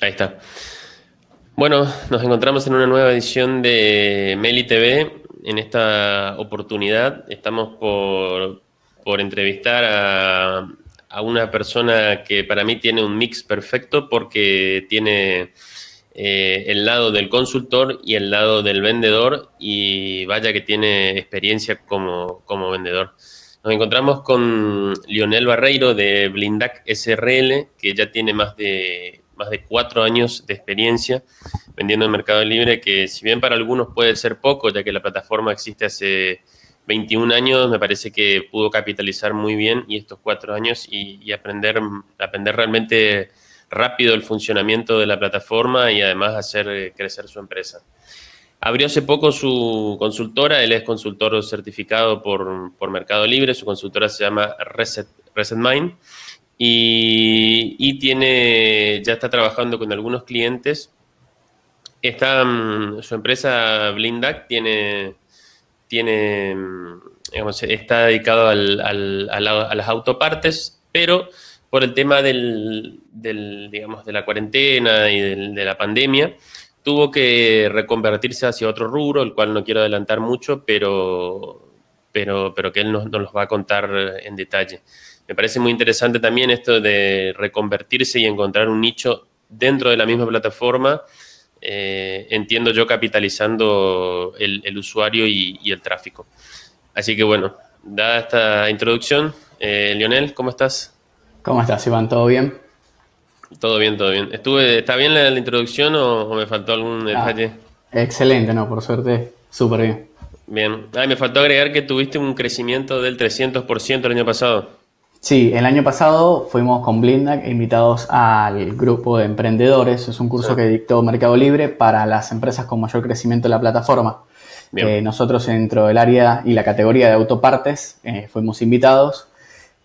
Ahí está. Bueno, nos encontramos en una nueva edición de Meli TV. En esta oportunidad estamos por, entrevistar a, a, una persona que para mí tiene un mix perfecto porque tiene eh, el lado del consultor y el lado del vendedor y vaya que tiene experiencia como, como vendedor. Nos encontramos con Lionel Barreiro de Blindac SRL, que ya tiene más de más de cuatro años de experiencia vendiendo en Mercado Libre, que si bien para algunos puede ser poco, ya que la plataforma existe hace 21 años, me parece que pudo capitalizar muy bien y estos cuatro años y, aprender, aprender realmente rápido el funcionamiento de la plataforma y además hacer eh, crecer su empresa. Abrió hace poco su consultora, él es consultor certificado por, por Mercado Libre, su consultora se llama Reset, Reset Mind y, tiene, ya está trabajando con algunos clientes. Está, mm, su empresa Blindac tiene, tiene mm, está dedicado al, a las autopartes, pero por el tema del, digamos, de la cuarentena y de la pandemia, tuvo que reconvertirse hacia otro rubro, el cual no quiero adelantar mucho, pero, pero, pero que él nos, nos los va a contar en detalle. Me parece muy interesante también esto de reconvertirse y encontrar un nicho dentro de la misma plataforma, eh, entiendo yo capitalizando el, usuario y, el tráfico. Así que bueno, dada esta introducción, eh, Lionel, ¿cómo estás? ¿Cómo estás, Iván? ¿Todo bien? Todo bien, todo bien. Estuve, ¿Está bien la, introducción o, me faltó algún ah, detalle? excelente, no, por suerte, súper bien. Bien. Ay, me faltó agregar que tuviste un crecimiento del 300% el año pasado. Sí, el año pasado fuimos con Blindac invitados al grupo de emprendedores. Es un curso que dictó Mercado Libre para las empresas con mayor crecimiento de la plataforma. Eh, nosotros dentro del área y la categoría de autopartes eh, fuimos invitados,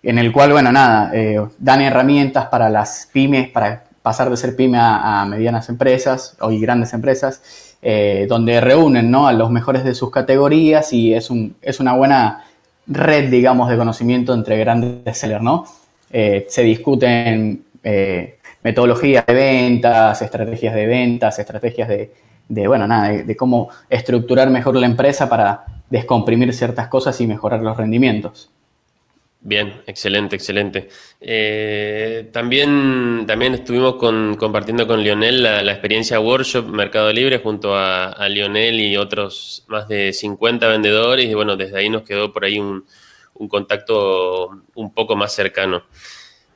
en el cual, bueno, nada, eh, dan herramientas para las pymes, para pasar de ser pyme a, medianas empresas o y grandes empresas, donde reúnen ¿no? a los mejores de sus categorías y es, un, es una buena red, digamos, de conocimiento entre grandes sellers, ¿no? Eh, se discuten eh, metodologías de ventas, estrategias de ventas, estrategias de, bueno, nada, de, cómo estructurar mejor la empresa para descomprimir ciertas cosas y mejorar los rendimientos. Bien, excelente, excelente. Eh, también, también estuvimos compartiendo con Lionel la, experiencia Workshop Mercado Libre junto a, Lionel y otros más de 50 vendedores y bueno, desde ahí nos quedó por ahí un contacto un poco más cercano.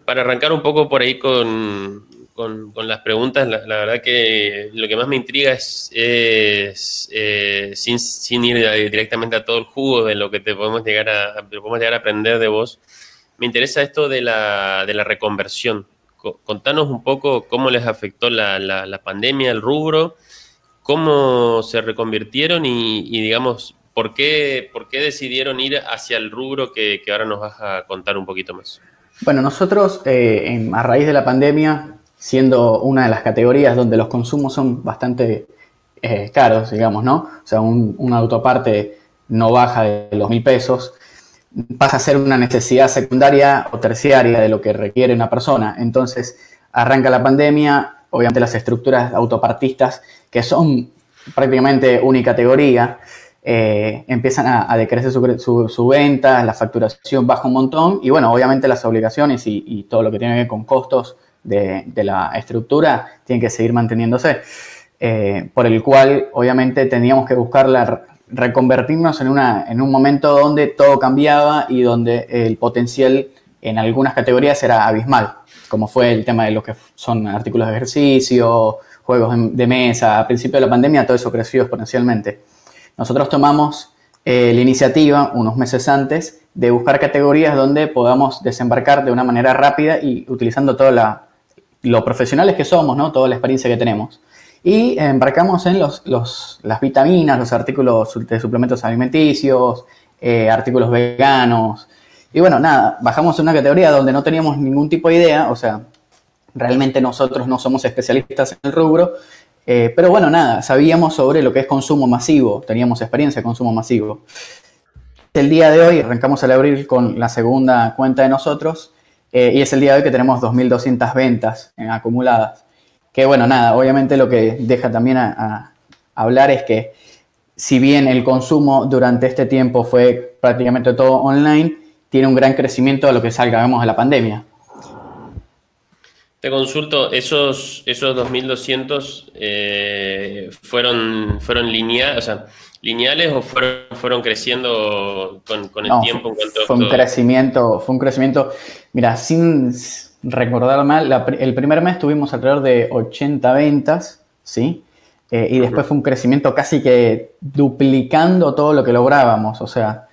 Para arrancar un poco por ahí con, con, las preguntas, la, verdad que lo que más me intriga es, eh, sin, ir directamente a todo el jugo de lo que te podemos llegar a, podemos llegar a aprender de vos, me interesa esto de la, de la reconversión. Contanos un poco cómo les afectó la, la, pandemia, el rubro, cómo se reconvirtieron y, digamos, ¿por qué, por qué decidieron ir hacia el rubro que, ahora nos vas a contar un poquito más. Bueno, nosotros eh, a raíz de la pandemia siendo una de las categorías donde los consumos son bastante eh, caros, digamos, ¿no? O sea, un, un, autoparte no baja de los mil pesos, pasa a ser una necesidad secundaria o terciaria de lo que requiere una persona. Entonces, arranca la pandemia, obviamente las estructuras autopartistas, que son prácticamente unicategoría, eh, empiezan a, decrecer su, su, venta, la facturación baja un montón y bueno, obviamente las obligaciones y, y todo lo que tiene que ver con costos de, la estructura tiene que seguir manteniéndose, eh, por el cual obviamente teníamos que buscar reconvertirnos en, una, en un momento donde todo cambiaba y donde el potencial en algunas categorías era abismal, como fue el tema de lo que son artículos de ejercicio, juegos de mesa, a principio de la pandemia todo eso creció exponencialmente. Nosotros tomamos eh, la iniciativa unos meses antes de buscar categorías donde podamos desembarcar de una manera rápida y utilizando toda la, lo profesionales que somos, ¿no? Toda la experiencia que tenemos. Y embarcamos en los, las vitaminas, los artículos de suplementos alimenticios, eh, artículos veganos. Y bueno, nada, bajamos en una categoría donde no teníamos ningún tipo de idea, o sea, realmente nosotros no somos especialistas en el rubro, eh, pero bueno, nada, sabíamos sobre lo que es consumo masivo, teníamos experiencia de consumo masivo. El día de hoy arrancamos al abrir con la segunda cuenta de nosotros eh, y es el día de hoy que tenemos 2.200 ventas en acumuladas. Que bueno, nada, obviamente lo que deja también a, hablar es que si bien el consumo durante este tiempo fue prácticamente todo online, tiene un gran crecimiento a lo que salgamos de la pandemia. Te consulto, esos, esos 2.200 eh, fueron, fueron lineales, o sea, lineales o fueron, fueron creciendo con, con el tiempo? En cuanto fue un crecimiento, fue un crecimiento, mira, sin recordar mal, el primer mes tuvimos alrededor de 80 ventas, ¿sí? Eh, y después fue un crecimiento casi que duplicando todo lo que lográbamos, o sea,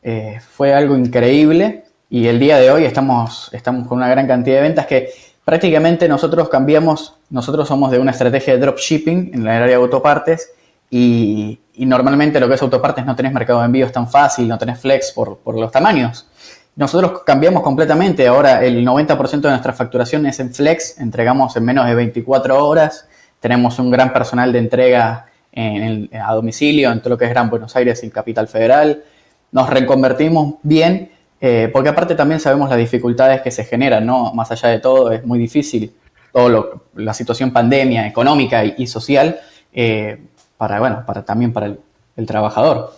eh, fue algo increíble y el día de hoy estamos, estamos con una gran cantidad de ventas que prácticamente nosotros cambiamos, nosotros somos de una estrategia de dropshipping en el área de autopartes y, normalmente lo que es autopartes no tenés mercado de envíos tan fácil, no tenés flex por, por los tamaños. Nosotros cambiamos completamente, ahora el 90% de nuestra facturación es en flex, entregamos en menos de 24 horas, tenemos un gran personal de entrega a domicilio en todo lo que es Gran Buenos Aires y Capital Federal, nos reconvertimos bien, eh, porque aparte también sabemos las dificultades que se generan, ¿no? Más allá de todo, es muy difícil todo la situación pandemia económica y, social eh, para, bueno, para también para el trabajador.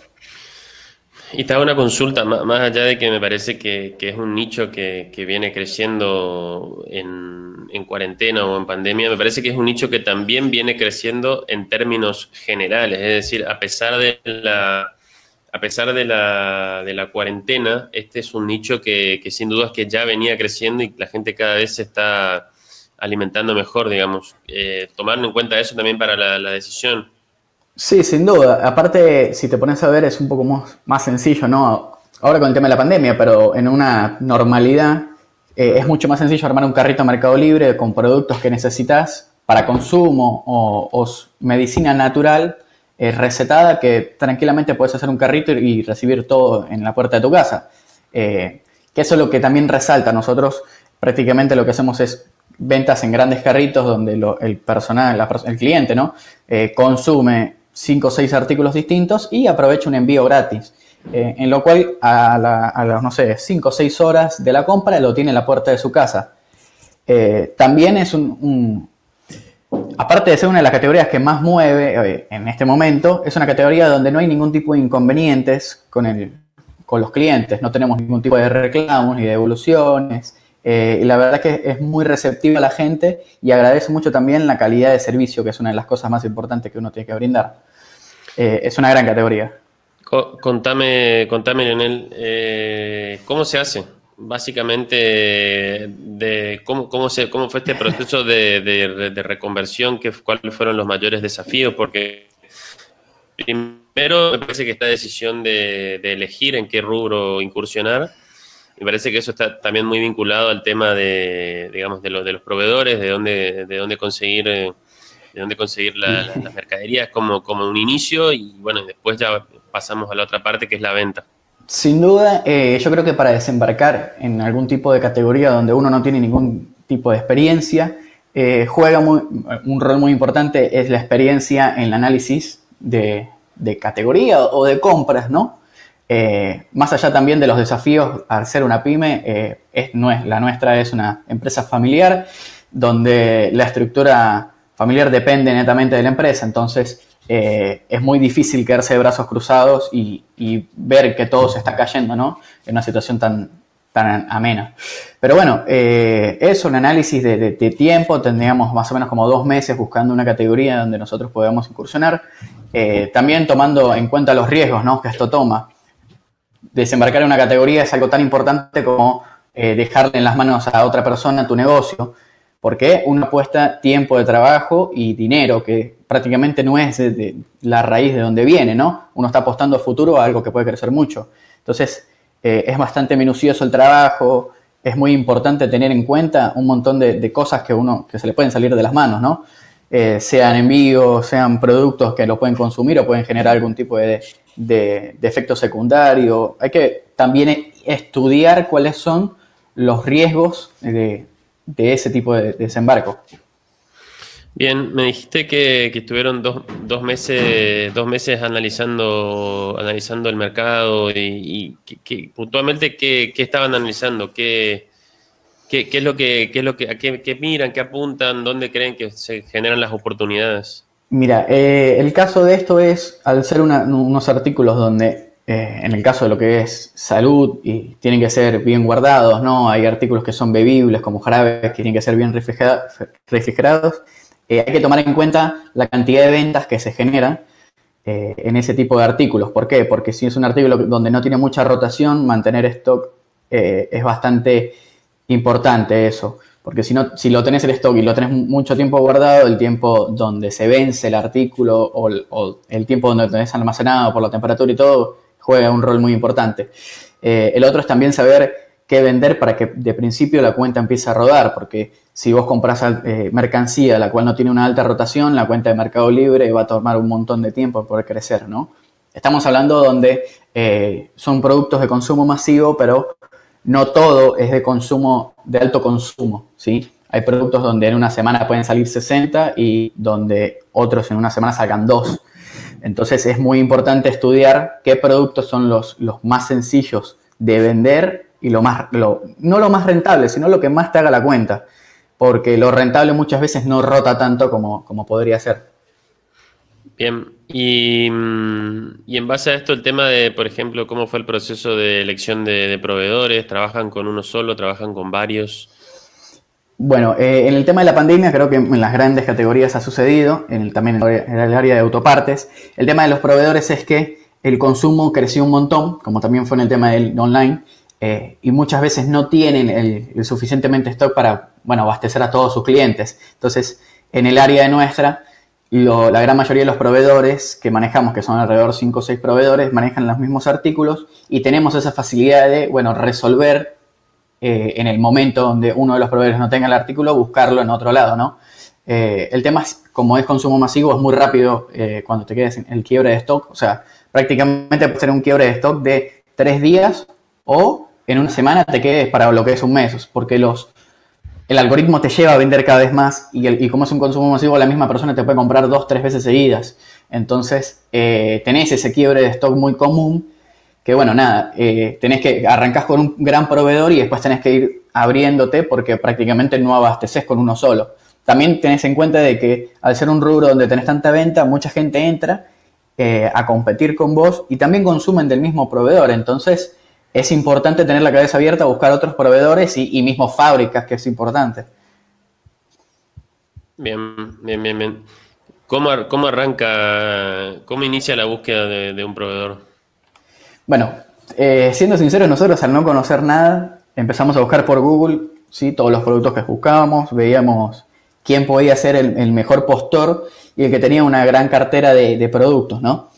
Y te hago una consulta, más allá de que me parece que, es un nicho que, viene creciendo en, cuarentena o en pandemia, me parece que es un nicho que también viene creciendo en términos generales, es decir, a pesar de la, a pesar de la, de la cuarentena, este es un nicho que, sin duda es que ya venía creciendo y la gente cada vez se está alimentando mejor, digamos. Eh, tomando en cuenta eso también para la decisión. Sí, sin duda. Aparte, si te pones a ver, es un poco más, sencillo, ¿no? Ahora con el tema de la pandemia, pero en una normalidad eh, es mucho más sencillo armar un carrito a Mercado Libre con productos que necesitas para consumo o, medicina natural eh, recetada que tranquilamente puedes hacer un carrito y recibir todo en la puerta de tu casa. Eh, que eso es lo que también resalta. Nosotros prácticamente lo que hacemos es ventas en grandes carritos donde el personal, el cliente, ¿no? consume 5 o 6 artículos distintos y aprovecho un envío gratis. Eh, en lo cual a, las, no sé, 5 o 6 horas de la compra lo tiene en la puerta de su casa. Eh, también es un, aparte de ser una de las categorías que más mueve eh, en este momento, es una categoría donde no hay ningún tipo de inconvenientes con, el, con los clientes, no tenemos ningún tipo de reclamos ni de devoluciones. Y la verdad que es muy receptiva a la gente y agradece mucho también la calidad de servicio, que es una de las cosas más importantes que uno tiene que brindar. Eh, es una gran categoría. Contame, contame Leonel, eh, ¿cómo se hace? Básicamente, de cómo, cómo, se, cómo fue este proceso de, reconversión, ¿Qué, cuáles fueron los mayores desafíos, porque primero me parece que esta decisión de, elegir en qué rubro incursionar, me parece que eso está también muy vinculado al tema de, digamos, de, de los proveedores, de dónde, de dónde conseguir... Eh, de dónde conseguir las mercaderías como, como un inicio y bueno, después ya pasamos a la otra parte que es la venta. Sin duda, eh, yo creo que para desembarcar en algún tipo de categoría donde uno no tiene ningún tipo de experiencia, eh, juega un rol muy importante es la experiencia en el análisis de, categoría o de compras, ¿no? Eh, más allá también de los desafíos al ser una pyme, no es, la nuestra es una empresa familiar donde la estructura familiar depende netamente de la empresa, entonces eh, es muy difícil quedarse de brazos cruzados y, ver que todo se está cayendo, ¿no? En una situación tan, tan amena. Pero bueno, eh, es un análisis de, tiempo, tendríamos más o menos como dos meses buscando una categoría donde nosotros podamos incursionar, eh, también tomando en cuenta los riesgos ¿no? que esto toma. Desembarcar en una categoría es algo tan importante como dejarle en las manos a otra persona tu negocio porque uno apuesta tiempo de trabajo y dinero, que prácticamente no es la raíz de donde viene, ¿no? Uno está apostando a futuro a algo que puede crecer mucho. Entonces, eh, es bastante minucioso el trabajo, es muy importante tener en cuenta un montón de, cosas que uno, que se le pueden salir de las manos, ¿no? Eh, sean envíos, sean productos que lo pueden consumir o pueden generar algún tipo de, de efecto secundario. Hay que también estudiar cuáles son los riesgos de, de ese tipo de, desembarco. Bien, me dijiste que, estuvieron dos, meses, dos meses analizando, analizando el mercado y, puntualmente qué, estaban analizando, qué, ¿Qué, es lo que, qué es lo que, qué, miran, qué apuntan, dónde creen que se generan las oportunidades? Mira, eh, el caso de esto es, al ser unos artículos donde, eh, en el caso de lo que es salud, y tienen que ser bien guardados, ¿no? Hay artículos que son bebibles, como jarabes, que tienen que ser bien refrigerados. Eh, hay que tomar en cuenta la cantidad de ventas que se generan en ese tipo de artículos. ¿Por qué? Porque si es un artículo donde no tiene mucha rotación, mantener stock es bastante importante eso. Porque si, no, si lo tenés el stock y lo tenés mucho tiempo guardado, el tiempo donde se vence el artículo o el, tiempo donde lo tenés almacenado por la temperatura y todo, juega un rol muy importante. Eh, el otro es también saber qué vender para que de principio la cuenta empiece a rodar, porque si vos compras eh, mercancía la cual no tiene una alta rotación, la cuenta de Mercado Libre va a tomar un montón de tiempo para crecer, ¿no? Estamos hablando donde eh, son productos de consumo masivo, pero no todo es de consumo, de alto consumo, ¿sí? Hay productos donde en una semana pueden salir 60 y donde otros en una semana salgan 2. Entonces es muy importante estudiar qué productos son los, los más sencillos de vender y lo más, no lo más rentable, sino lo que más te haga la cuenta. Porque lo rentable muchas veces no rota tanto como, como podría ser. Bien, y, en base a esto, el tema de, por ejemplo, cómo fue el proceso de elección de, proveedores, ¿trabajan con uno solo, trabajan con varios? Bueno, eh, en el tema de la pandemia creo que en las grandes categorías ha sucedido, en el, también en el área de autopartes. El tema de los proveedores es que el consumo creció un montón, como también fue en el tema del online, eh, y muchas veces no tienen el, suficientemente stock para, bueno, abastecer a todos sus clientes. Entonces, en el área de nuestra, la gran mayoría de los proveedores que manejamos, que son alrededor de 5 o 6 proveedores, manejan los mismos artículos y tenemos esa facilidad de, bueno, resolver eh, en el momento donde uno de los proveedores no tenga el artículo, buscarlo en otro lado, ¿no? Eh, el tema es, como es consumo masivo, es muy rápido eh, cuando te quedes en el quiebre de stock, o sea, prácticamente puede ser un quiebre de stock de 3 días o en una semana te quedes para lo que es un mes, porque los el algoritmo te lleva a vender cada vez más y, como es un consumo masivo, la misma persona te puede comprar dos, tres veces seguidas. Entonces, eh, tenés ese quiebre de stock muy común que, bueno, nada, eh, tenés que arrancás con un gran proveedor y después tenés que ir abriéndote porque prácticamente no abasteces con uno solo. También tenés en cuenta de que al ser un rubro donde tenés tanta venta, mucha gente entra eh, a competir con vos y también consumen del mismo proveedor. Entonces, es importante tener la cabeza abierta, buscar otros proveedores y, mismo fábricas, que es importante. Bien, bien, bien, bien. ¿Cómo, arranca, cómo inicia la búsqueda de, un proveedor? Bueno, eh, siendo sinceros, nosotros al no conocer nada, empezamos a buscar por Google ¿sí? todos los productos que buscábamos, veíamos quién podía ser el, mejor postor y el que tenía una gran cartera de, de productos, ¿no?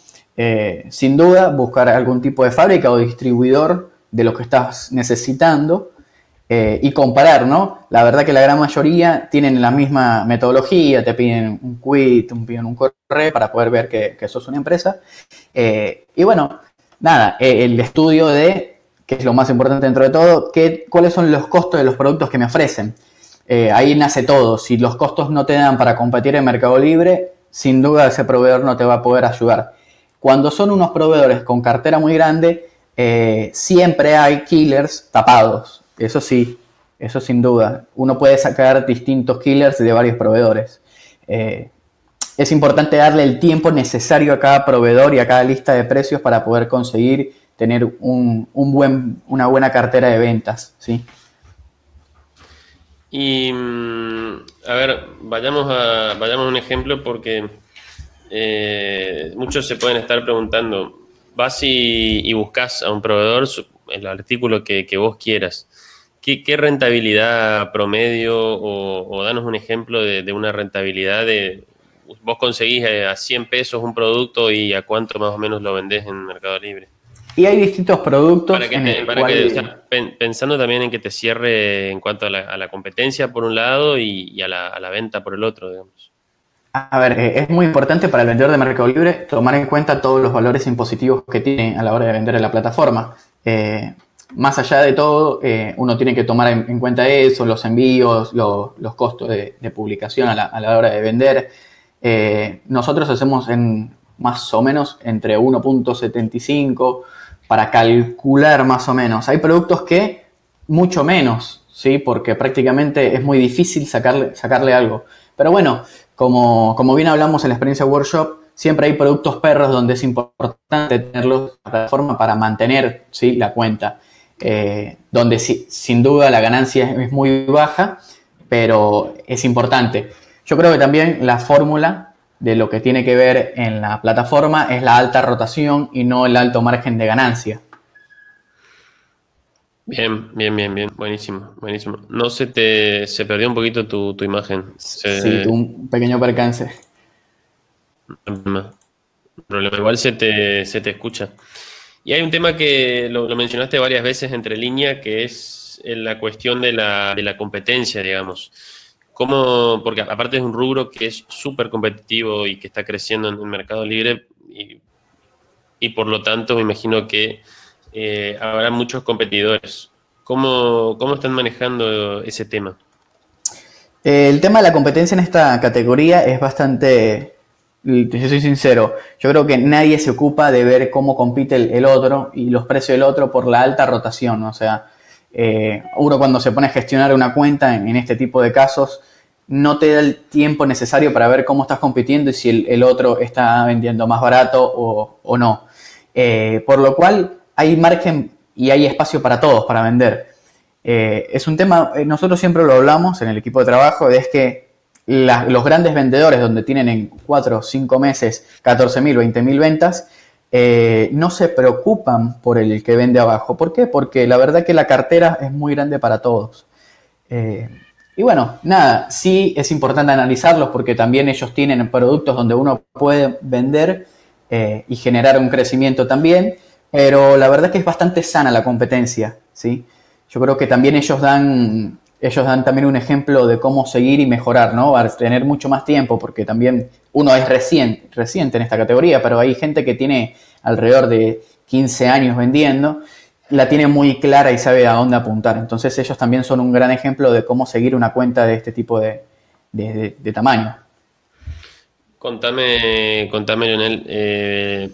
Eh, sin duda, buscar algún tipo de fábrica o distribuidor de lo que estás necesitando eh, y comparar, ¿no? La verdad que la gran mayoría tienen la misma metodología, te piden un quit, te piden un correo para poder ver que, que sos una empresa. Eh, y bueno, nada, el estudio de, que es lo más importante dentro de todo, cuáles son los costos de los productos que me ofrecen. ahí nace todo. Si los costos no te dan para competir en Mercado Libre, sin duda ese proveedor no te va a poder ayudar. Cuando son unos proveedores con cartera muy grande, eh, siempre hay killers tapados. Eso sí, eso sin duda. Uno puede sacar distintos killers de varios proveedores. Eh, es importante darle el tiempo necesario a cada proveedor y a cada lista de precios para poder conseguir tener una buena cartera de ventas. ¿sí? Y mm, a ver, vayamos a, vayamos a un ejemplo porque eh, muchos se pueden estar preguntando, vas y, buscas a un proveedor el artículo que, vos quieras. ¿Qué, rentabilidad promedio o, danos un ejemplo de, una rentabilidad de vos conseguís eh, a 100 pesos un producto y a cuánto más o menos lo vendés en Mercado Libre? Y hay distintos productos. pensando también en que te cierre en cuanto a la, competencia por un lado y, a, la, a, la, venta por el otro, digamos. A ver, eh, es muy importante para el vendedor de Mercado Libre tomar en cuenta todos los valores impositivos que tiene a la hora de vender en la plataforma. Eh, más allá de todo, eh, uno tiene que tomar en, cuenta eso, los envíos, los costos de, publicación a la, hora de vender. nosotros hacemos en más o menos entre 1.75 para calcular más o menos. Hay productos que mucho menos ¿sí? Porque prácticamente es muy difícil sacarle, sacarle algo. Pero bueno, como, como bien hablamos en la experiencia workshop, siempre hay productos perros donde es importante tenerlos en la plataforma para mantener ¿sí? la cuenta. Eh, donde sin duda la ganancia es muy baja, pero es importante. Yo creo que también la fórmula de lo que tiene que ver en la plataforma es la alta rotación y no el alto margen de ganancia. Bien, bien, bien, bien, buenísimo, buenísimo. No se te se perdió un poquito tu, imagen. Sí, un pequeño percance. Problema. Igual se te, se te escucha. Y hay un tema que lo, mencionaste varias veces entre línea, que es la cuestión de la, de la competencia, digamos. ¿Cómo, porque aparte es un rubro que es súper competitivo y que está creciendo en el mercado libre y, y por lo tanto me imagino que eh, habrá muchos competidores. ¿Cómo, ¿Cómo están manejando ese tema? El tema de la competencia en esta categoría es bastante yo soy sincero, yo creo que nadie se ocupa de ver cómo compite el, otro y los precios del otro por la alta rotación. O sea, eh, uno cuando se pone a gestionar una cuenta en, este tipo de casos, no te da el tiempo necesario para ver cómo estás compitiendo y si el, otro está vendiendo más barato o, no. Eh, por lo cual hay margen y hay espacio para todos para vender. Eh, es un tema, nosotros siempre lo hablamos en el equipo de trabajo, es que los grandes vendedores, donde tienen en 4 o 5 meses 14.000, 20.000 ventas, eh, no se preocupan por el que vende abajo. ¿Por qué? Porque la verdad que la cartera es muy grande para todos. Eh, y bueno, nada, sí es importante analizarlos porque también ellos tienen productos donde uno puede vender eh, y generar un crecimiento también, pero la verdad que es bastante sana la competencia, ¿sí? Yo creo que también ellos dan ellos dan también un ejemplo de cómo seguir y mejorar, ¿no? A tener mucho más tiempo, porque también uno es reciente, reciente en esta categoría, pero hay gente que tiene alrededor de 15 años vendiendo, la tiene muy clara y sabe a dónde apuntar. Entonces ellos también son un gran ejemplo de cómo seguir una cuenta de este tipo de, de tamaño. Contame, contame Leonel, eh,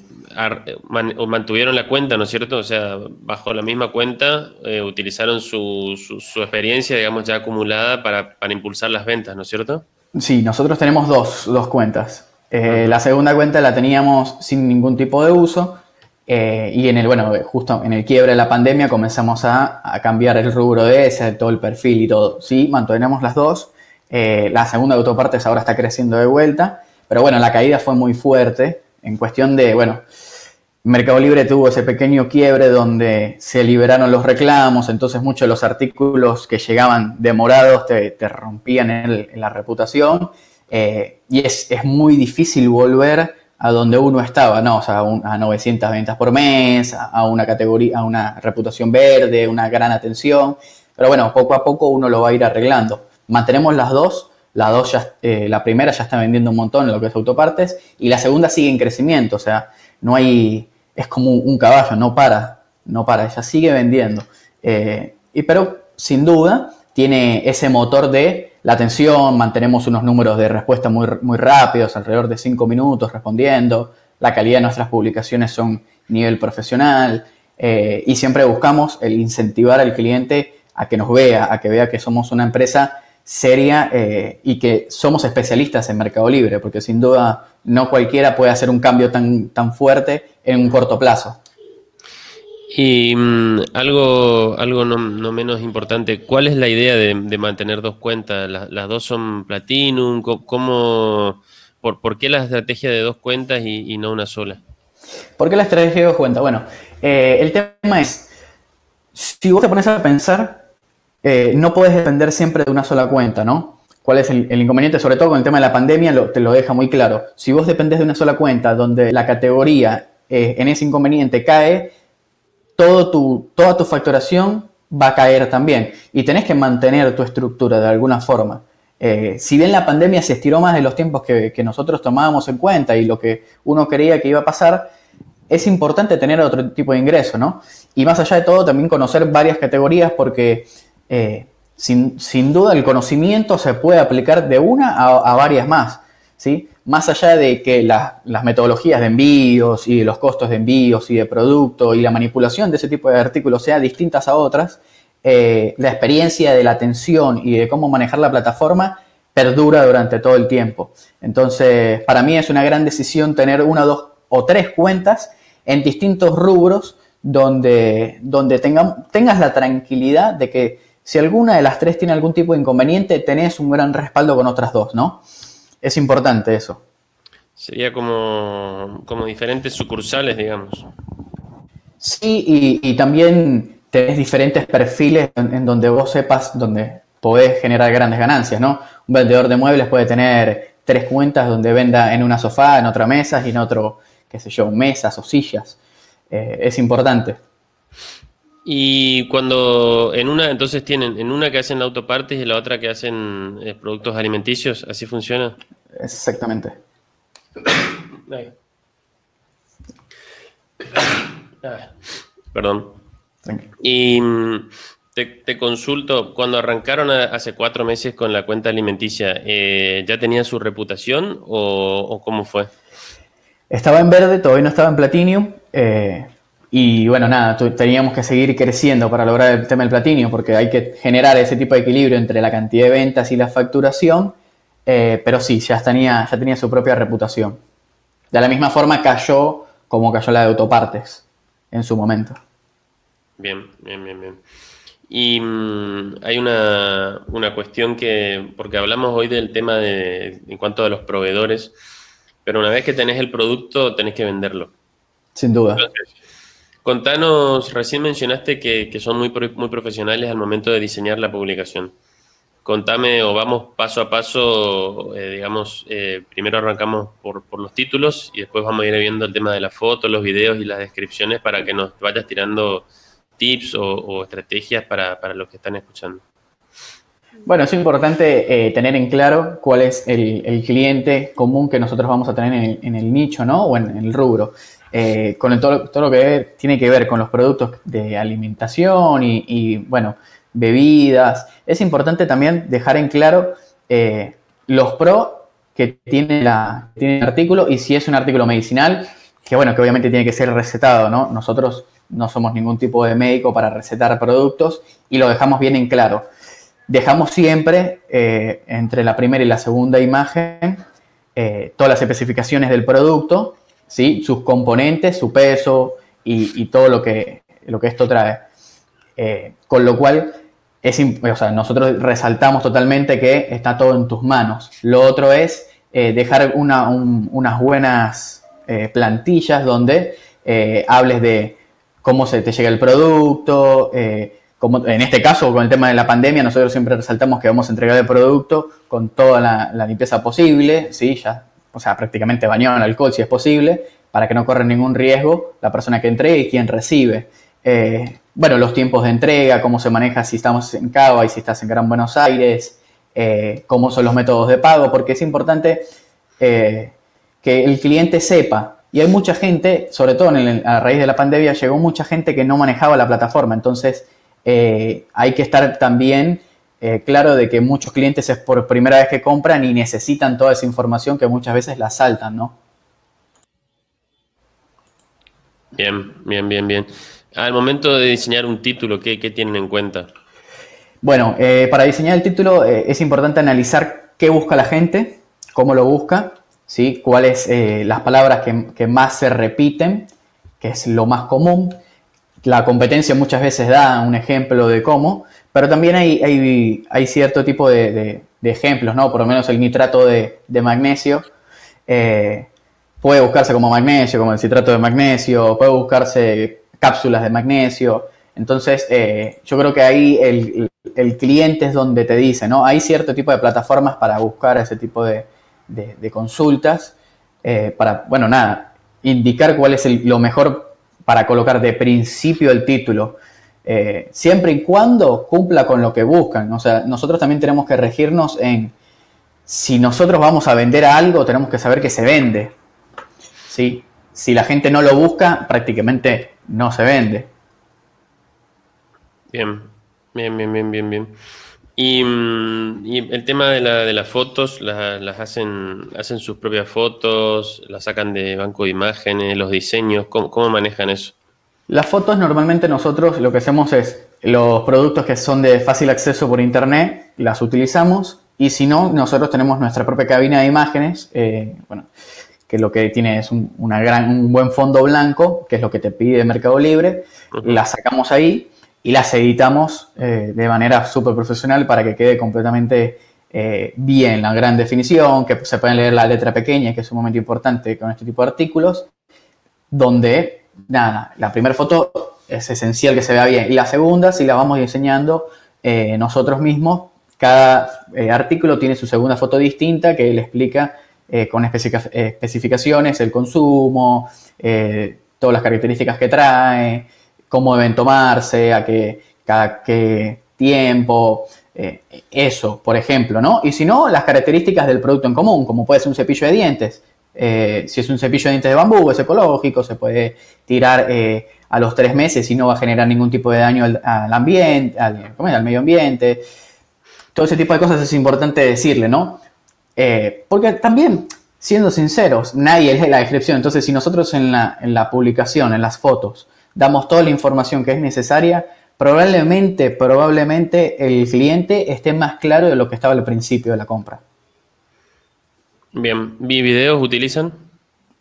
mantuvieron la cuenta, ¿no es cierto? O sea, bajo la misma cuenta eh, utilizaron su, su, experiencia, digamos, ya acumulada para, impulsar las ventas, ¿no es cierto? Sí, nosotros tenemos dos, dos cuentas. Eh, la segunda cuenta la teníamos sin ningún tipo de uso y en el, bueno, justo en el quiebre de la pandemia comenzamos a, a cambiar el rubro de ese, todo el perfil y todo. Sí, mantenemos las dos. la segunda de autopartes ahora está creciendo de vuelta pero bueno, la caída fue muy fuerte en cuestión de, bueno, Mercado Libre tuvo ese pequeño quiebre donde se liberaron los reclamos, entonces muchos de los artículos que llegaban demorados te, rompían en, la reputación eh, y es, muy difícil volver a donde uno estaba, ¿no? O sea, a 900 ventas por mes, a una categoría, a una reputación verde, una gran atención, pero bueno, poco a poco uno lo va a ir arreglando. Mantenemos las dos, la, dos eh, la primera ya está vendiendo un montón en lo que es autopartes y la segunda sigue en crecimiento, o sea, no hay, es como un, caballo, no para, no para, ella sigue vendiendo. Eh, y, pero sin duda tiene ese motor de la atención, mantenemos unos números de respuesta muy, muy rápidos, alrededor de 5 minutos respondiendo, la calidad de nuestras publicaciones son nivel profesional eh, y siempre buscamos el incentivar al cliente a que nos vea, a que vea que somos una empresa seria eh, y que somos especialistas en Mercado Libre, porque sin duda no cualquiera puede hacer un cambio tan, tan fuerte en un corto plazo. Y mm, algo, algo no, menos importante, ¿cuál es la idea de, mantener dos cuentas? ¿Las, dos son Platinum? ¿Cómo, por, qué la estrategia de dos cuentas y, no una sola? ¿Por qué la estrategia de dos cuentas? Bueno, eh, el tema es, si vos te pones a pensar, eh, no puedes depender siempre de una sola cuenta, ¿no? ¿Cuál es el, inconveniente? Sobre todo con el tema de la pandemia te lo deja muy claro. Si vos dependes de una sola cuenta donde la categoría eh, en ese inconveniente cae, todo tu, toda tu facturación va a caer también y tenés que mantener tu estructura de alguna forma. Eh, si bien la pandemia se estiró más de los tiempos que, que, nosotros tomábamos en cuenta y lo que uno creía que iba a pasar, es importante tener otro tipo de ingreso, ¿no? Y más allá de todo, también conocer varias categorías porque eh, sin, duda el conocimiento se puede aplicar de una a, varias más. ¿sí? Más allá de que las metodologías de envíos y los costos de envíos y de producto y la manipulación de ese tipo de artículos sean distintas a otras, eh, la experiencia de la atención y de cómo manejar la plataforma perdura durante todo el tiempo. Entonces, para mí es una gran decisión tener una, dos o tres cuentas en distintos rubros donde, donde tengas la tranquilidad de que si alguna de las tres tiene algún tipo de inconveniente, tenés un gran respaldo con otras dos, ¿no? Es importante eso. Sería como, como diferentes sucursales, digamos. Sí, y, también tenés diferentes perfiles en, donde vos sepas donde podés generar grandes ganancias, ¿no? Un vendedor de muebles puede tener tres cuentas donde venda en una sofá, en otra mesa y en otro, qué sé yo, mesas o sillas. Eh, es importante. Y cuando en una, entonces tienen, en una que hacen autopartes y en la otra que hacen eh, productos alimenticios, ¿así funciona? Exactamente. Perdón. Y mm, te, consulto, cuando arrancaron hace cuatro meses con la cuenta alimenticia, eh, ¿ya tenía su reputación o, cómo fue? Estaba en verde, todavía no estaba en platinum. Eh, y bueno, nada, teníamos que seguir creciendo para lograr el tema del platinum, porque hay que generar ese tipo de equilibrio entre la cantidad de ventas y la facturación. Eh, pero sí, ya tenía, ya tenía su propia reputación. De la misma forma cayó como cayó la de autopartes en su momento. Bien, bien, bien, bien. Y mm, hay una, cuestión que, porque hablamos hoy del tema de, en cuanto a los proveedores, pero una vez que tenés el producto, tenés que venderlo. Sin duda. Contanos, recién mencionaste que, que, son muy, muy profesionales al momento de diseñar la publicación contame o vamos paso a paso, eh, digamos, eh, primero arrancamos por, los títulos y después vamos a ir viendo el tema de la foto, los videos y las descripciones para que nos vayas tirando tips o, estrategias para, los que están escuchando. Bueno, es importante eh, tener en claro cuál es el, cliente común que nosotros vamos a tener en el, nicho, ¿no? O en, el rubro. Con todo, todo, lo que tiene que ver con los productos de alimentación y bueno, bebidas. Es importante también dejar en claro eh, los pros que tiene, la, tiene el artículo y si es un artículo medicinal, que bueno, que obviamente tiene que ser recetado, ¿no? Nosotros no somos ningún tipo de médico para recetar productos y lo dejamos bien en claro. Dejamos siempre eh, entre la primera y la segunda imagen eh, todas las especificaciones del producto, ¿sí? sus componentes, su peso y, todo lo que, lo que esto trae. con lo cual, o sea, nosotros resaltamos totalmente que está todo en tus manos. Lo otro es eh, dejar unas buenas eh, plantillas donde eh, hables de cómo se te llega el producto, como, en este caso con el tema de la pandemia, nosotros siempre resaltamos que vamos a entregar el producto con toda la, limpieza posible, ¿sí? ya, o sea, prácticamente bañado en alcohol si es posible, para que no corra ningún riesgo la persona que entregue y quien recibe bueno, los tiempos de entrega, cómo se maneja si estamos en Cava y si estás en Gran Buenos Aires, eh, cómo son los métodos de pago, porque es importante eh, que el cliente sepa. Y hay mucha gente, sobre todo a raíz de la pandemia, llegó mucha gente que no manejaba la plataforma. Entonces, eh, hay que estar también claro de que muchos clientes es por primera vez que compran y necesitan toda esa información que muchas veces la saltan, ¿no? Bien, bien, bien, bien. Al momento de diseñar un título, ¿qué, tienen en cuenta? Bueno, eh, para diseñar el título eh, es importante analizar qué busca la gente, cómo lo busca, ¿sí? cuáles eh, las palabras que, más se repiten, que es lo más común. La competencia muchas veces da un ejemplo de cómo, pero también hay, hay, cierto tipo de, ejemplos, ¿no? Por lo menos el nitrato de, magnesio puede buscarse como magnesio, como el citrato de magnesio, puede buscarse cápsulas de magnesio. Entonces, eh, yo creo que ahí el, cliente es donde te dice, ¿no? Hay cierto tipo de plataformas para buscar ese tipo de, consultas, eh, para, bueno, nada, indicar cuál es lo mejor para colocar de principio el título, eh, siempre y cuando cumpla con lo que buscan. O sea, nosotros también tenemos que regirnos en, si nosotros vamos a vender algo, tenemos que saber que se vende. Si la gente no lo busca, prácticamente no se vende. Bien, bien, bien, bien, bien, bien. Y, mm, el tema de, la, de las fotos, las hacen, hacen sus propias fotos, las sacan de banco de imágenes, los diseños, ¿cómo, manejan eso? Las fotos normalmente nosotros lo que hacemos es los productos que son de fácil acceso por internet, las utilizamos y si no, nosotros tenemos nuestra propia cabina de imágenes, eh, bueno, que lo que tiene es un, una gran, un buen fondo blanco, que es lo que te pide Mercado Libre, las sacamos ahí y las editamos eh, de manera súper profesional para que quede completamente eh, bien la gran definición, que se pueden leer la letra pequeña, que es un momento importante con este tipo de artículos, donde, nada, la primera foto es esencial que se vea bien y la segunda, si la vamos diseñando eh, nosotros mismos, cada artículo tiene su segunda foto distinta que le explica con especificaciones el consumo, todas las características que trae, cómo deben tomarse, a qué, cada qué tiempo, eh, eso, por ejemplo, ¿no? Y si no, las características del producto en común, como puede ser un cepillo de dientes. Eh, si es un cepillo de dientes de bambú, es ecológico, se puede tirar eh, a los tres meses y no va a generar ningún tipo de daño al, ambiente, al, medio ambiente. Todo ese tipo de cosas es importante decirle, ¿no? porque también, siendo sinceros, nadie lee la descripción. Entonces, si nosotros en la, en la publicación, en las fotos, damos toda la información que es necesaria, probablemente, probablemente el cliente esté más claro de lo que estaba al principio de la compra. Bien, ¿videos utilizan?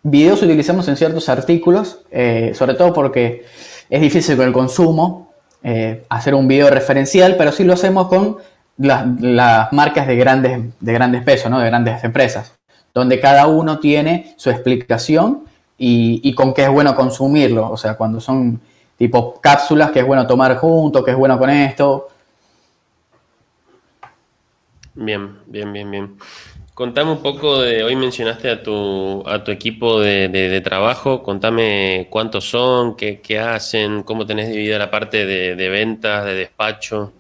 Videos utilizamos en ciertos artículos, eh, sobre todo porque es difícil con el consumo eh, hacer un video referencial, pero sí lo hacemos con las, marcas de grandes, de grandes pesos, ¿no? de grandes empresas, donde cada uno tiene su explicación y, con qué es bueno consumirlo. O sea, cuando son tipo cápsulas que es bueno tomar junto, que es bueno con esto. Bien, bien, bien, bien. Contame un poco de, hoy mencionaste a tu, a tu equipo de, trabajo, contame cuántos son, qué, hacen, cómo tenés dividida la parte de, ventas, de despacho.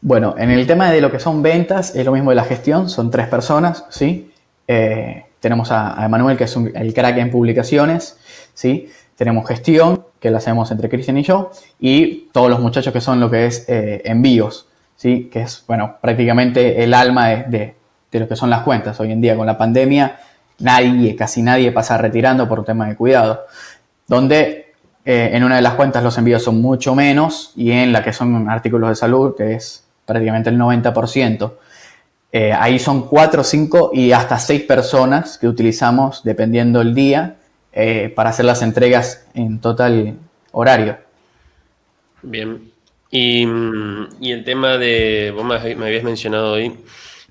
Bueno, en el tema de lo que son ventas, es lo mismo de la gestión, son tres personas, ¿sí? Eh, tenemos a, Emanuel, que es el crack en publicaciones, ¿sí? Tenemos gestión, que la hacemos entre Cristian y yo, y todos los muchachos que son lo que es eh, envíos, ¿sí? Que es, bueno, prácticamente el alma de, lo que son las cuentas. Hoy en día con la pandemia, nadie, casi nadie pasa retirando por un tema de cuidado. Donde eh, en una de las cuentas los envíos son mucho menos y en la que son artículos de salud, que es prácticamente el 90%. Eh, ahí son cuatro, cinco y hasta seis personas que utilizamos dependiendo el día eh, para hacer las entregas en total horario. Bien. Y, el tema de, vos me habías mencionado hoy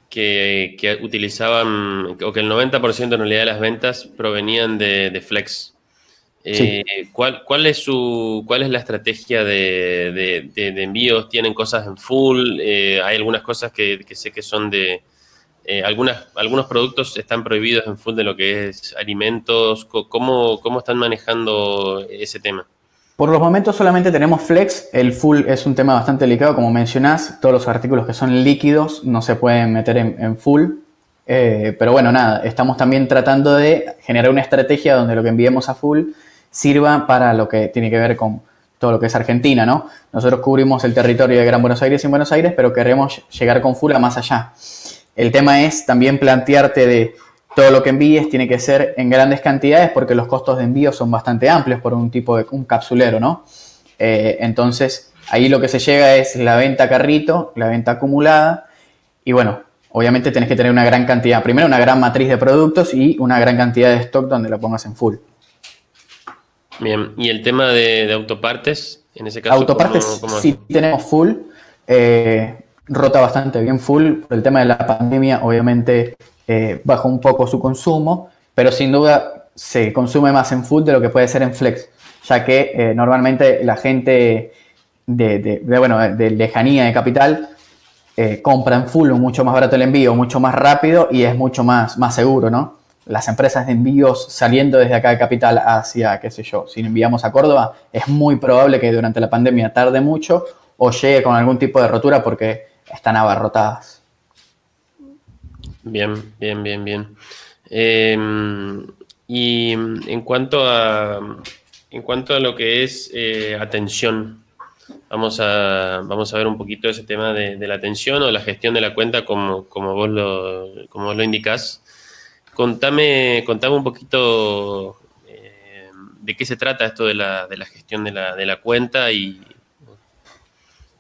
que, utilizaban, o que el 90% en realidad de las ventas provenían de Flex. Eh, ¿cuál, es su, ¿Cuál es la estrategia de, envíos? ¿Tienen cosas en full? Eh, hay algunas cosas que, sé que son de... Eh, algunas, algunos productos están prohibidos en full de lo que es alimentos. ¿Cómo, ¿Cómo están manejando ese tema? Por los momentos solamente tenemos flex. El full es un tema bastante delicado, como mencionás. Todos los artículos que son líquidos no se pueden meter en, full. pero bueno, nada, estamos también tratando de generar una estrategia donde lo que enviemos a full sirva para lo que tiene que ver con todo lo que es Argentina, ¿no? Nosotros cubrimos el territorio de Gran Buenos Aires y Buenos Aires, pero queremos llegar con Fula más allá. El tema es también plantearte de todo lo que envíes tiene que ser en grandes cantidades porque los costos de envío son bastante amplios por un tipo de un capsulero, ¿no? Eh, entonces, ahí lo que se llega es la venta carrito, la venta acumulada y bueno, obviamente tenés que tener una gran cantidad, primero una gran matriz de productos y una gran cantidad de stock donde lo pongas en full. Bien, ¿y el tema de, autopartes? En ese caso, autopartes sí tenemos full, eh, rota bastante bien full. Por el tema de la pandemia, obviamente eh, un poco su consumo, pero sin duda se consume más en full de lo que puede ser en flex, ya que eh, normalmente la gente de, bueno, de lejanía de capital compra en full mucho más barato el envío, mucho más rápido y es mucho más, más seguro, ¿no? las empresas de envíos saliendo desde acá de Capital hacia, qué sé yo, si enviamos a Córdoba, es muy probable que durante la pandemia tarde mucho o llegue con algún tipo de rotura porque están abarrotadas. Bien, bien, bien, bien. Em, y en cuanto a en cuanto a lo que es eh, atención, vamos a, vamos a ver un poquito ese tema de, la atención o la gestión de la cuenta como, como vos lo, como vos lo indicás. Contame, contame un poquito eh, de qué se trata esto de la, de la gestión de la, de la cuenta y,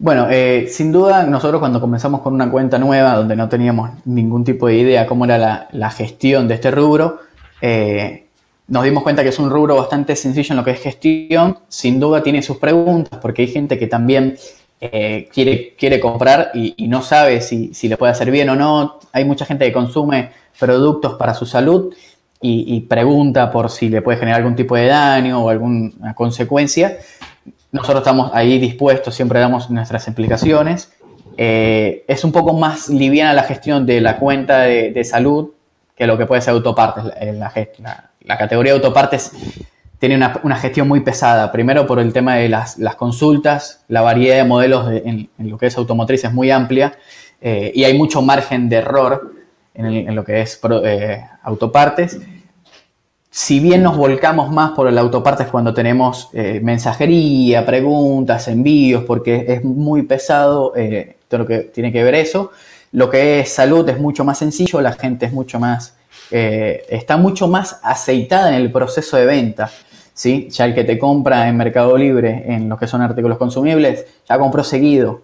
bueno, eh, sin duda nosotros cuando comenzamos con una cuenta nueva donde no teníamos ningún tipo de idea cómo era la, gestión de este rubro, eh, nos dimos cuenta que es un rubro bastante sencillo en lo que es gestión. Sin duda tiene sus preguntas porque hay gente que también eh, quiere, quiere comprar y, no sabe si, si, le puede hacer bien o no. Hay mucha gente que consume productos para su salud y pregunta por si le puede generar algún tipo de daño o alguna consecuencia. Nosotros estamos ahí dispuestos, siempre damos nuestras explicaciones. Eh, es un poco más liviana la gestión de la cuenta de, salud que lo que puede ser autopartes. La, categoría de autopartes tiene una, gestión muy pesada. Primero por el tema de las, consultas, la variedad de modelos en, lo que es automotriz es muy amplia eh, y hay mucho margen de error en, lo que es eh, autopartes si bien nos volcamos más por el autopartes cuando tenemos eh, mensajería, preguntas, envíos, porque es muy pesado eh, todo lo que tiene que ver eso, lo que es salud es mucho más sencillo, la gente es mucho más, eh, está mucho más aceitada en el proceso de venta. ¿sí? Ya el que te compra en Mercado Libre en lo que son artículos consumibles, ya compró seguido.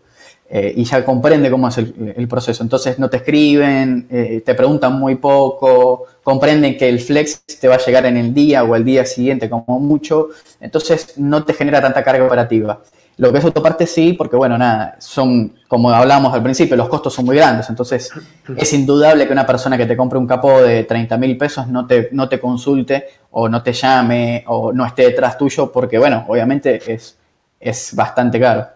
Y ya comprende cómo es el, proceso. Entonces no te escriben, te preguntan muy poco, comprenden que el flex te va a llegar en el día o el día siguiente como mucho, entonces no te genera tanta carga operativa. Lo que es autoparte sí, porque bueno, nada, son, como hablamos al principio, los costos son muy grandes, entonces es indudable que una persona que te compre un capó de 30 mil pesos no te, no te consulte o no te llame o no esté detrás tuyo, porque bueno, obviamente es, es bastante caro.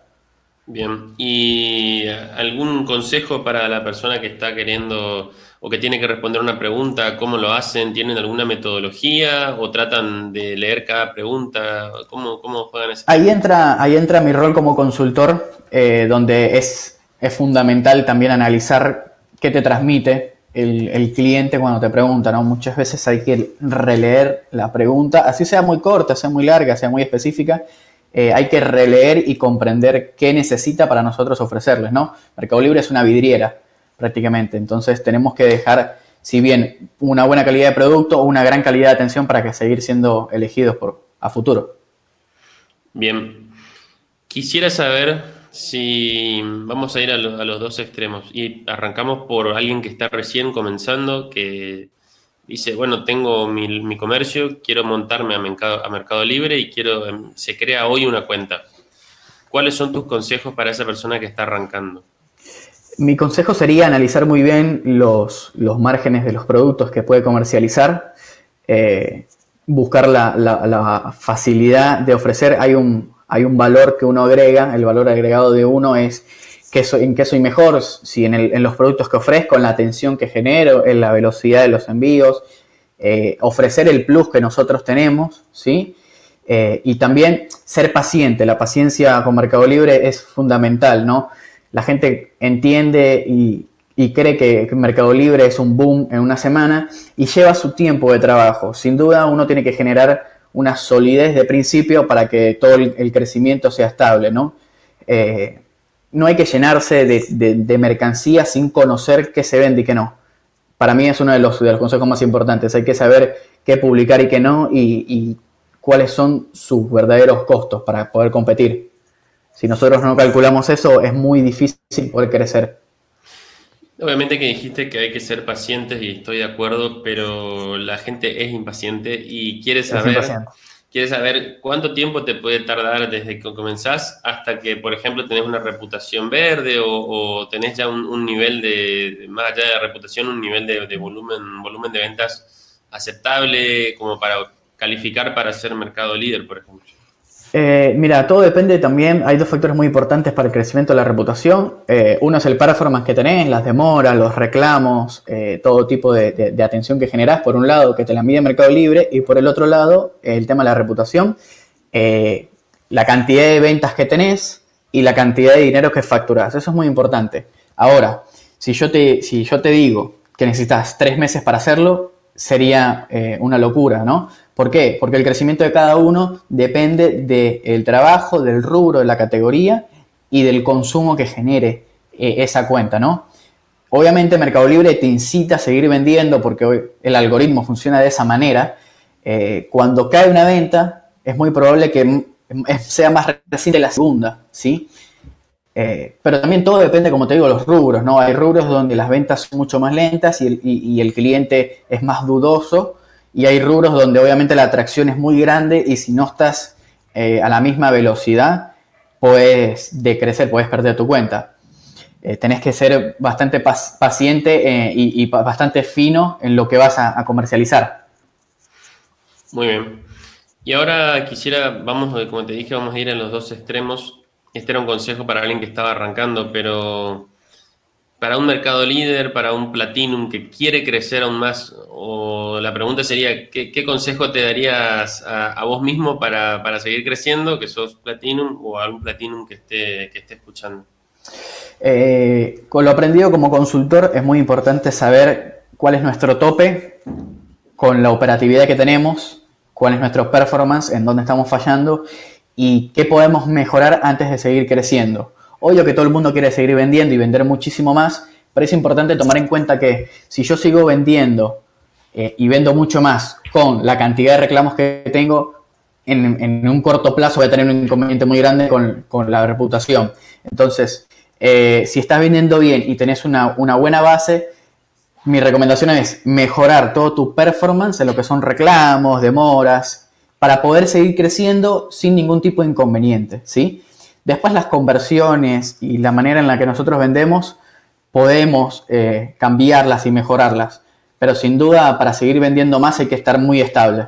Bien, ¿y algún consejo para la persona que está queriendo o que tiene que responder una pregunta? ¿Cómo lo hacen? ¿Tienen alguna metodología o tratan de leer cada pregunta? ¿Cómo, cómo juegan eso? Ahí entra, ahí entra mi rol como consultor, eh, donde es, es fundamental también analizar qué te transmite el, el, cliente cuando te pregunta, ¿no? Muchas veces hay que releer la pregunta, así sea muy corta, sea muy larga, sea muy específica, eh, hay que releer y comprender qué necesita para nosotros ofrecerles, ¿no? Mercado Libre es una vidriera prácticamente, entonces tenemos que dejar, si bien una buena calidad de producto una gran calidad de atención para que seguir siendo elegidos por, a futuro. Bien, quisiera saber si vamos a ir a, a los dos extremos y arrancamos por alguien que está recién comenzando, que dice, bueno, tengo mi, comercio, quiero montarme a mercado, a mercado, Libre y quiero, em, se crea hoy una cuenta. ¿Cuáles son tus consejos para esa persona que está arrancando? Mi consejo sería analizar muy bien los, los márgenes de los productos que puede comercializar, eh, buscar la, la, facilidad de ofrecer. Hay un, hay un valor que uno agrega, el valor agregado de uno es en qué soy mejor, si en, los productos que ofrezco, en la atención que genero, en la velocidad de los envíos, eh, ofrecer el plus que nosotros tenemos, ¿sí? Eh, y también ser paciente, la paciencia con Mercado Libre es fundamental, ¿no? La gente entiende y, cree que, Mercado Libre es un boom en una semana y lleva su tiempo de trabajo. Sin duda uno tiene que generar una solidez de principio para que todo el, crecimiento sea estable, ¿no? Eh, no hay que llenarse de, mercancía sin conocer qué se vende y qué no. Para mí es uno de los, consejos más importantes. Hay que saber qué publicar y qué no y, cuáles son sus verdaderos costos para poder competir. Si nosotros no calculamos eso, es muy difícil poder crecer. Obviamente que dijiste que hay que ser pacientes y estoy de acuerdo, pero la gente es impaciente y quiere saber quieres saber cuánto tiempo te puede tardar desde que comenzás hasta que, por ejemplo, tenés una reputación verde o, tenés ya un, nivel de, más allá de reputación, un nivel de, volumen, volumen de ventas aceptable como para calificar para ser mercado líder, por ejemplo. Eh, mira, todo depende también, hay dos factores muy importantes para el crecimiento de la reputación. Eh, uno es el performance que tenés, las demoras, los reclamos, eh, todo tipo de, atención que generás, por un lado, que te la mide Mercado Libre, y por el otro lado, el tema de la reputación, la cantidad de ventas que tenés y la cantidad de dinero que facturás. Eso es muy importante. Ahora, si yo te, si yo te digo que necesitas tres meses para hacerlo, sería una locura, ¿no? ¿Por qué? Porque el crecimiento de cada uno depende del trabajo, del rubro, de la categoría y del consumo que genere eh, esa cuenta, ¿no? Obviamente Mercado Libre te incita a seguir vendiendo porque el algoritmo funciona de esa manera. Eh, cuando cae una venta, es muy probable que sea más reciente la segunda, ¿sí? Eh, pero también todo depende, como te digo, de los rubros, ¿no? Hay rubros donde las ventas son mucho más lentas y el, cliente es más dudoso y hay rubros donde obviamente la atracción es muy grande y si no estás eh, a la misma velocidad, puedes decrecer, puedes perder tu cuenta. Eh, tenés que ser bastante paciente y, bastante fino en lo que vas a comercializar. Muy bien. Y ahora quisiera, vamos, como te dije, vamos a ir en los dos extremos. Este era un consejo para alguien que estaba arrancando, pero para un mercado líder, para un platinum que quiere crecer aún más, o la pregunta sería, ¿qué, consejo te darías a, vos mismo para, seguir creciendo, que sos platinum, o algún platinum que esté, que esté escuchando? Eh, con lo aprendido como consultor es muy importante saber cuál es nuestro tope con la operatividad que tenemos cuál es nuestro performance, en dónde estamos fallando y qué podemos mejorar antes de seguir creciendo. Obvio que todo el mundo quiere seguir vendiendo y vender muchísimo más, pero es importante tomar en cuenta que si yo sigo vendiendo eh, y vendo mucho más con la cantidad de reclamos que tengo, en, un corto plazo voy a tener un inconveniente muy grande con, la reputación. Entonces, eh, si estás vendiendo bien y tenés una, una buena base, mi recomendación es mejorar todo tu performance en lo que son reclamos, demoras, para poder seguir creciendo sin ningún tipo de inconveniente, ¿sí? Después las conversiones y la manera en la que nosotros vendemos, podemos eh, cambiarlas y mejorarlas, pero sin duda para seguir vendiendo más hay que estar muy estable.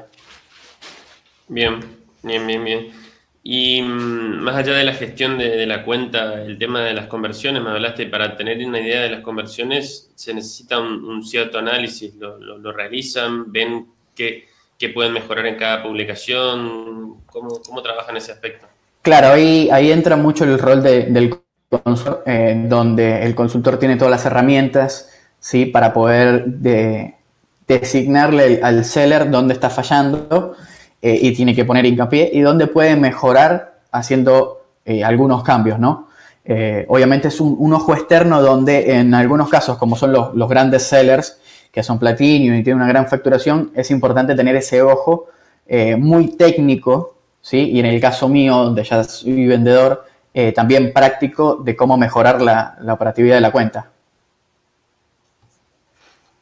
Bien, bien, bien, bien. Y mm, más allá de la gestión de, la cuenta, el tema de las conversiones, me hablaste, para tener una idea de las conversiones se necesita un, cierto análisis, lo, realizan, ven qué, pueden mejorar en cada publicación, cómo, cómo trabajan ese aspecto. Claro, ahí, entra mucho el rol del consultor, eh, donde el consultor tiene todas las herramientas ¿sí? para poder designarle al seller dónde está fallando eh, y tiene que poner hincapié y dónde puede mejorar haciendo eh, algunos cambios, ¿no? Obviamente es un, ojo externo donde en algunos casos, como son los, grandes sellers, que son platino y tienen una gran facturación, es importante tener ese ojo muy técnico, ¿sí? Y en el caso mío, donde ya soy vendedor, también práctico de cómo mejorar la, la operatividad de la cuenta.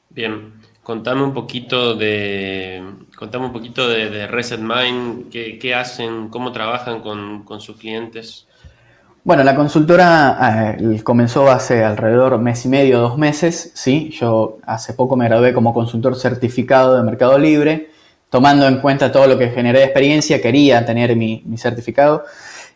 Bien. Contame un poquito de, contame un poquito de, Reset Mind, qué, hacen, cómo trabajan con, sus clientes. Bueno, la consultora eh, comenzó hace alrededor mes y medio, dos meses, ¿sí? Yo hace poco me gradué como consultor certificado de Mercado Libre, tomando en cuenta todo lo que generé de experiencia, quería tener mi, certificado.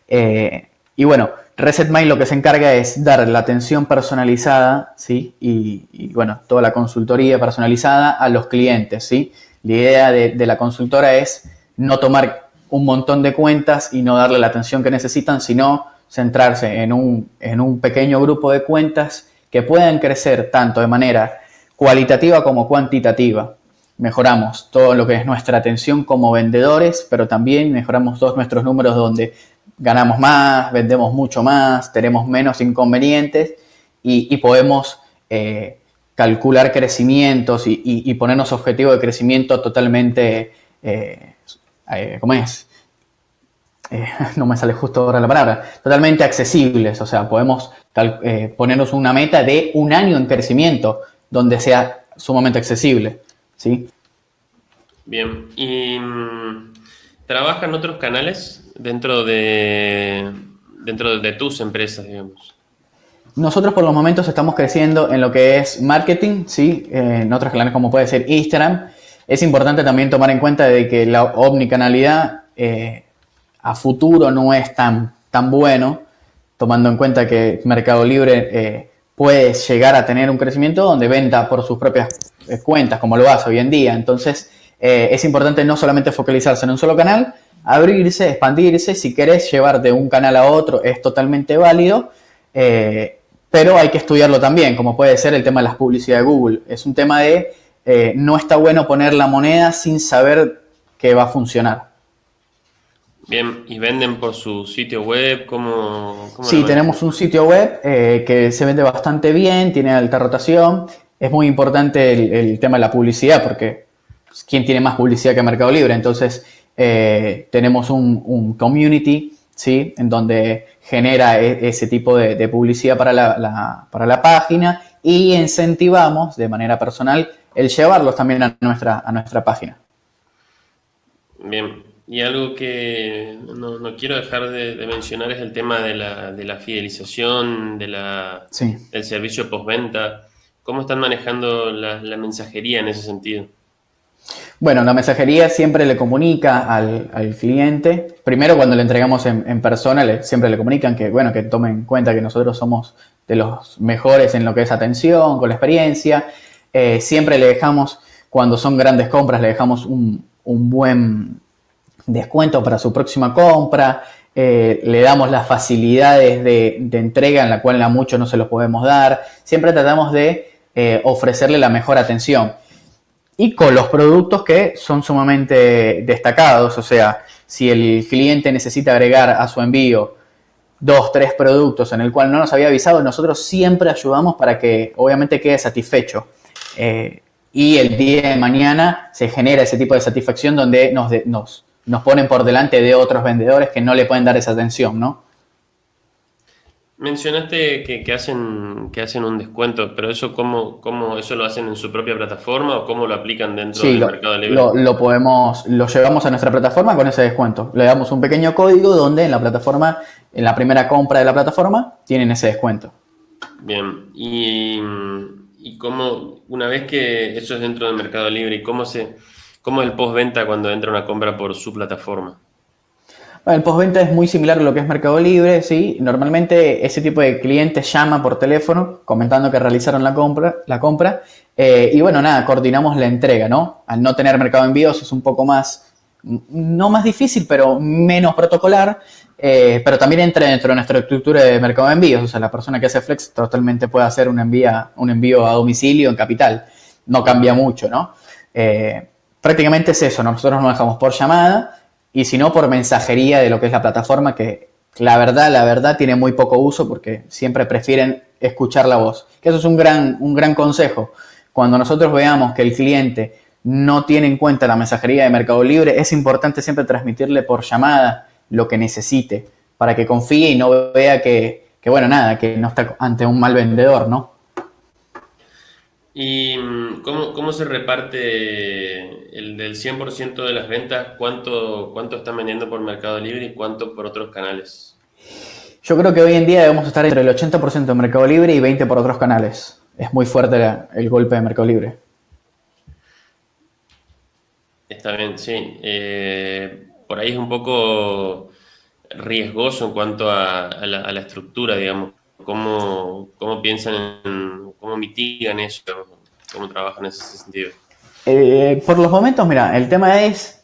Eh, y bueno, ResetMind lo que se encarga es dar la atención personalizada, ¿sí? Y, bueno, toda la consultoría personalizada a los clientes, ¿sí? La idea de, la consultora es no tomar un montón de cuentas y no darle la atención que necesitan, sino centrarse en un, en un pequeño grupo de cuentas que puedan crecer tanto de manera cualitativa como cuantitativa. Mejoramos todo lo que es nuestra atención como vendedores, pero también mejoramos todos nuestros números donde ganamos más, vendemos mucho más, tenemos menos inconvenientes y, podemos eh, calcular crecimientos y, ponernos objetivos de crecimiento totalmente, eh, eh, ¿cómo es? no me sale justo ahora la palabra, totalmente accesibles, o sea, podemos ponernos una meta de un año en crecimiento donde sea sumamente accesible, ¿sí? Bien, ¿y mm, trabajan otros canales dentro de, dentro de tus empresas, digamos? Nosotros por los momentos estamos creciendo en lo que es marketing, ¿sí? en otros canales como puede ser Instagram. Es importante también tomar en cuenta de que la omnicanalidad eh, a futuro no es tan, tan bueno, tomando en cuenta que Mercado Libre eh, puede llegar a tener un crecimiento donde venda por sus propias eh, cuentas, como lo hace hoy en día. Entonces, es importante no solamente focalizarse en un solo canal, abrirse, expandirse. Si querés llevar de un canal a otro es totalmente válido, eh, pero hay que estudiarlo también, como puede ser el tema de las publicidades de Google. Es un tema de eh, no está bueno poner la moneda sin saber que va a funcionar. Bien, ¿y venden por su sitio web? ¿Cómo, sí, tenemos un sitio web eh, que se vende bastante bien, tiene alta rotación. Es muy importante el, el tema de la publicidad porque ¿quién tiene más publicidad que Mercado Libre? Entonces, eh, tenemos un, community, ¿sí? En donde genera e, ese tipo de, publicidad para la, para la página y incentivamos de manera personal el llevarlos también a nuestra, a nuestra página. Bien, y algo que no, quiero dejar de, mencionar es el tema de la, de la fidelización, de la, del servicio postventa. ¿Cómo están manejando la, mensajería en ese sentido? Bueno, la mensajería siempre le comunica al, cliente. Primero, cuando le entregamos en, persona, siempre le comunican que, bueno, que tomen en cuenta que nosotros somos de los mejores en lo que es atención, con la experiencia. Eh, siempre le dejamos, cuando son grandes compras, le dejamos un, un buen descuento para su próxima compra, eh, le damos las facilidades de, entrega en la cual a muchos no se los podemos dar, siempre tratamos de eh, ofrecerle la mejor atención. Y con los productos que son sumamente destacados, o sea, si el cliente necesita agregar a su envío dos, tres productos en el cual no nos había avisado, nosotros siempre ayudamos para que obviamente quede satisfecho. Eh, y el día de mañana se genera ese tipo de satisfacción donde nos, nos nos ponen por delante de otros vendedores que no le pueden dar esa atención, ¿no? Mencionaste que, hacen, que hacen un descuento, pero eso cómo, cómo, eso lo hacen en su propia plataforma o cómo lo aplican dentro del mercado libre. Lo, lo, podemos, lo llevamos a nuestra plataforma con ese descuento. Le damos un pequeño código donde en la plataforma, en la primera compra de la plataforma, tienen ese descuento. Bien, y, y cómo, una vez que eso es dentro del mercado libre, ¿y cómo se, ¿Cómo es el postventa cuando entra una compra por su plataforma? El postventa es muy similar a lo que es Mercado Libre, ¿sí? Normalmente ese tipo de cliente llama por teléfono comentando que realizaron la compra, la compra eh, y bueno, nada, coordinamos la entrega, ¿no? Al no tener mercado envíos es un poco más, no más difícil, pero menos protocolar, eh, pero también entra dentro de nuestra estructura de mercado de envíos, o sea, la persona que hace Flex totalmente puede hacer un envío a domicilio en capital, no cambia mucho, ¿no? Eh, prácticamente es eso, nosotros nos dejamos por llamada y si no por mensajería de lo que es la plataforma, que la verdad, la verdad tiene muy poco uso porque siempre prefieren escuchar la voz. Que eso es un gran, un gran consejo. Cuando nosotros veamos que el cliente no tiene en cuenta la mensajería de Mercado Libre, es importante siempre transmitirle por llamada lo que necesite para que confíe y no vea que, que bueno, nada, que no está ante un mal vendedor, ¿no? ¿Y mm, cómo, se reparte el del 100% de las ventas? ¿Cuánto, ¿Cuánto están vendiendo por Mercado Libre y cuánto por otros canales? Yo creo que hoy en día debemos estar entre el 80% de Mercado Libre y 20% por otros canales. Es muy fuerte el golpe de Mercado Libre. Está bien, sí. Eh, por ahí es un poco riesgoso en cuanto a, la, estructura, digamos. ¿Cómo, cómo piensan en ¿Cómo mitigan eso? ¿Cómo trabajan en ese sentido? Eh, por los momentos, mira, el tema es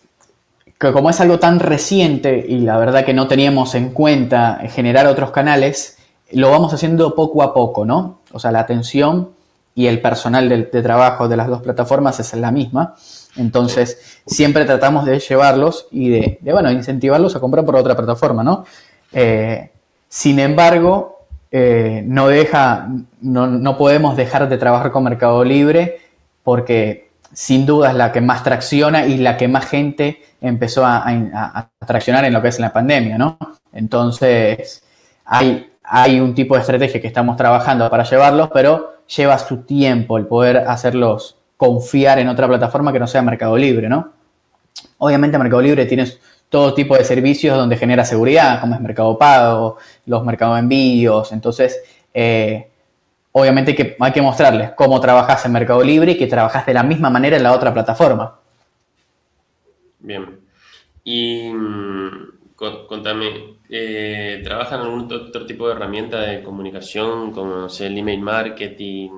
que como es algo tan reciente y la verdad que no teníamos en cuenta generar otros canales, lo vamos haciendo poco a poco, ¿no? O sea, la atención y el personal de, trabajo de las dos plataformas es la misma. Entonces, siempre tratamos de llevarlos y de, bueno, incentivarlos a comprar por otra plataforma, ¿no? Eh, sin embargo, eh, no deja, no, podemos dejar de trabajar con Mercado Libre porque sin duda es la que más tracciona y la que más gente empezó a, traccionar en lo que es la pandemia, ¿no? Entonces, hay, hay un tipo de estrategia que estamos trabajando para llevarlos, pero lleva su tiempo el poder hacerlos confiar en otra plataforma que no sea Mercado Libre, ¿no? Obviamente Mercado Libre tiene todo tipo de servicios donde genera seguridad, como es Mercado Pago, los mercados de envíos. Entonces, eh, obviamente que hay que mostrarles cómo trabajas en Mercado Libre y que trabajas de la misma manera en la otra plataforma. Bien. Y mm, contame, eh, ¿trabajan algún otro tipo de herramienta de comunicación como el email marketing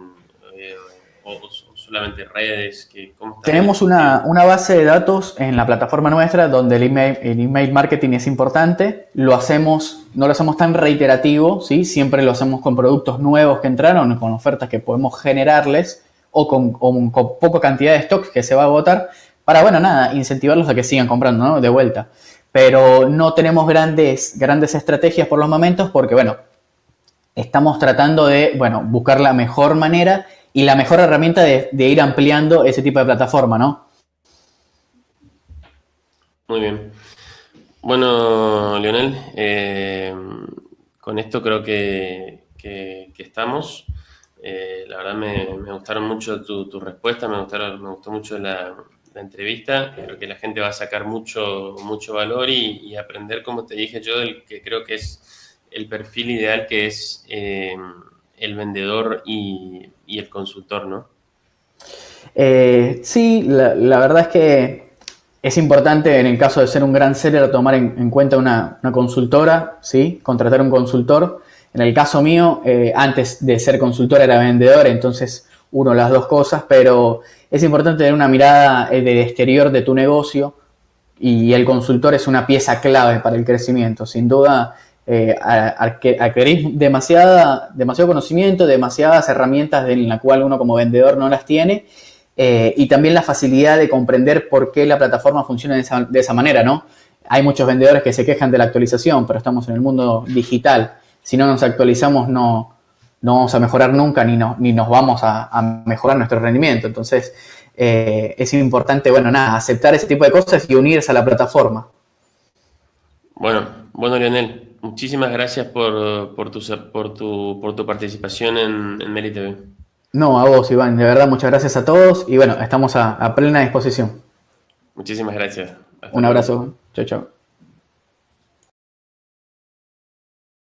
eh, o, solamente redes? Que, Tenemos una, base de datos en la plataforma nuestra donde el email, el email marketing es importante. Lo hacemos, no lo hacemos tan reiterativo, ¿sí? siempre lo hacemos con productos nuevos que entraron, con ofertas que podemos generarles o con, con, poca cantidad de stocks que se va a agotar para, bueno, nada, incentivarlos a que sigan comprando, ¿no? De vuelta. Pero no tenemos grandes, grandes estrategias por los momentos porque, bueno, estamos tratando de, bueno, buscar la mejor manera y la mejor herramienta de, ir ampliando ese tipo de plataforma, ¿no? Muy bien. Bueno, Leonel, eh, con esto creo que, estamos. Eh, la verdad me, gustaron mucho tus tu respuestas, me, gustaron, me gustó mucho la, entrevista. Creo que la gente va a sacar mucho, mucho valor y, aprender, como te dije yo, del que creo que es el perfil ideal que es eh, el vendedor y, el consultor, ¿no? sí, la verdad es que es importante en el caso de ser un gran seller tomar en, cuenta una, consultora, ¿sí? contratar un consultor. En el caso mío, eh, antes de ser consultor era vendedor, entonces uno las dos cosas, pero es importante tener una mirada eh, del exterior de tu negocio y el consultor es una pieza clave para el crecimiento. Sin duda, eh, demasiada, demasiado conocimiento, demasiadas herramientas en las cuales uno como vendedor no las tiene eh, y también la facilidad de comprender por qué la plataforma funciona de esa, manera, ¿no? Hay muchos vendedores que se quejan de la actualización, pero estamos en el mundo digital. Si no nos actualizamos, no, no vamos a mejorar nunca ni, no, ni nos vamos a, mejorar nuestro rendimiento. Entonces, eh, es importante, bueno, nada, aceptar ese tipo de cosas y unirse a la plataforma. Bueno, bueno, Lionel, muchísimas gracias por, por, tu, por, tu, por tu participación en, en Meli TV. No, a vos, Iván. De verdad, muchas gracias a todos y bueno, estamos a, plena disposición. Muchísimas gracias. Un abrazo. Chao, chao.